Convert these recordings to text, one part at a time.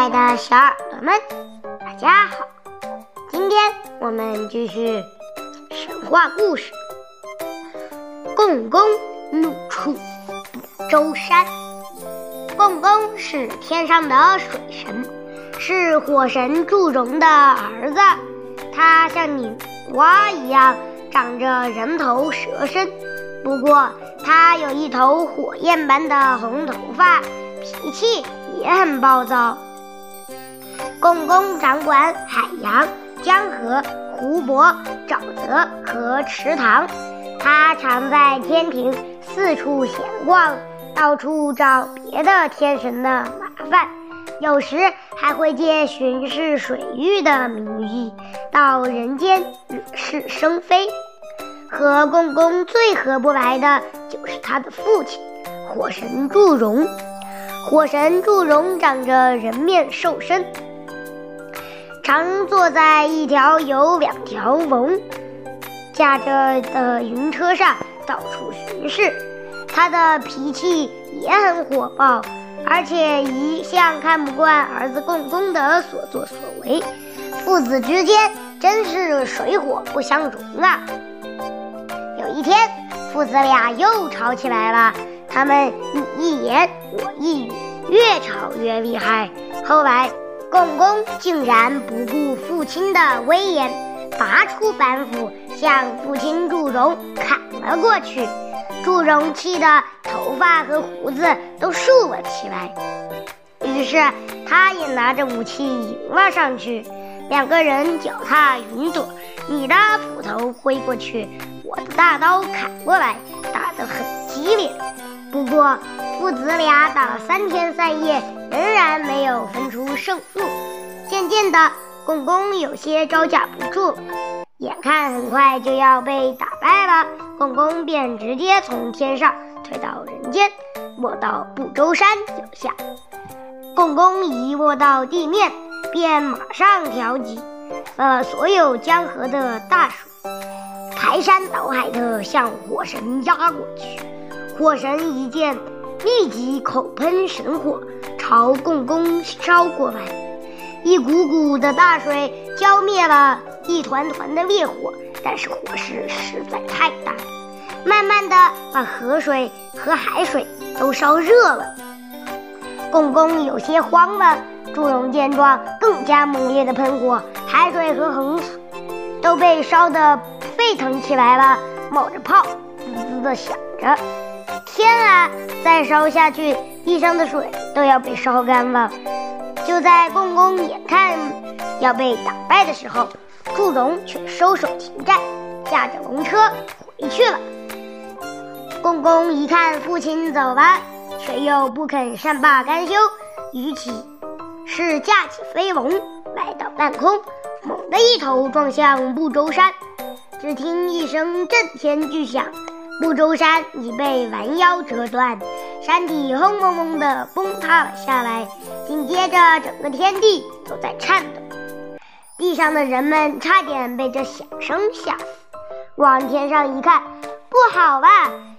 爱的小耳朵们，大家好！今天我们继续神话故事。共工怒触不周山。共工是天上的水神，是火神祝融的儿子。他像女娲一样，长着人头蛇身，不过他有一头火焰般的红头发，脾气也很暴躁。共工掌管海洋、江河、湖泊、沼泽和池塘，他常在天庭四处闲逛，到处找别的天神的麻烦，有时还会借巡视水域的名义到人间惹是生非。和共工最合不来的就是他的父亲火神祝融。火神祝融长着人面兽身。常坐在一条有两条龙驾着的云车上到处巡视，他的脾气也很火爆，而且一向看不惯儿子共工的所作所为，父子之间真是水火不相容啊！有一天，父子俩又吵起来了，他们你一言我一语，越吵越厉害，后来。共工竟然不顾父亲的威严，拔出板斧向父亲祝融砍了过去。祝融气得头发和胡子都竖了起来，于是他也拿着武器迎了上去。两个人脚踏云朵，你的斧头挥过去，我的大刀砍过来，打得很激烈。不过父子俩打了三天三夜。仍然没有分出胜负，渐渐的，共工有些招架不住，眼看很快就要被打败了，共工便直接从天上退到人间，落到不周山脚下。共工一落到地面，便马上调集了所有江河的大水，排山倒海的向火神压过去。火神一见，立即口喷神火。朝共工烧过来，一股股的大水浇灭了一团团的烈火，但是火势实在太大，慢慢的把河水和海水都烧热了。共工有些慌了，祝融见状，更加猛烈的喷火，海水和河水都被烧得沸腾起来了，冒着泡，滋滋的响着。天啊！再烧下去，地上的水都要被烧干了。就在共工眼看要被打败的时候，祝融却收手停战，驾着龙车回去了。共工一看父亲走了，却又不肯善罢甘休，于其是架起飞龙来到半空，猛地一头撞向不周山。只听一声震天巨响。不周山已被拦腰折断，山体轰隆隆地崩塌了下来。紧接着，整个天地都在颤抖，地上的人们差点被这响声吓死。往天上一看，不好了！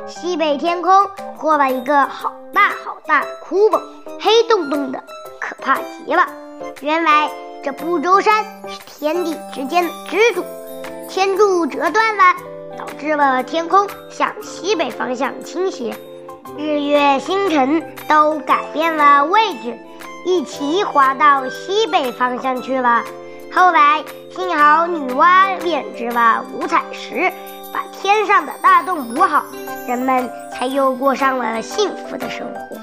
西北天空破了一个好大好大的窟窿，黑洞洞的，可怕极了。原来这不周山是天地之间的支柱，天柱折断了。导致了天空向西北方向倾斜，日月星辰都改变了位置，一起滑到西北方向去了。后来幸好女娲炼制了五彩石，把天上的大洞补好，人们才又过上了幸福的生活。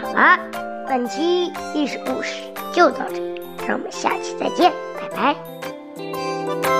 好了，本期历史故事就到这里，让我们下期再见，拜拜。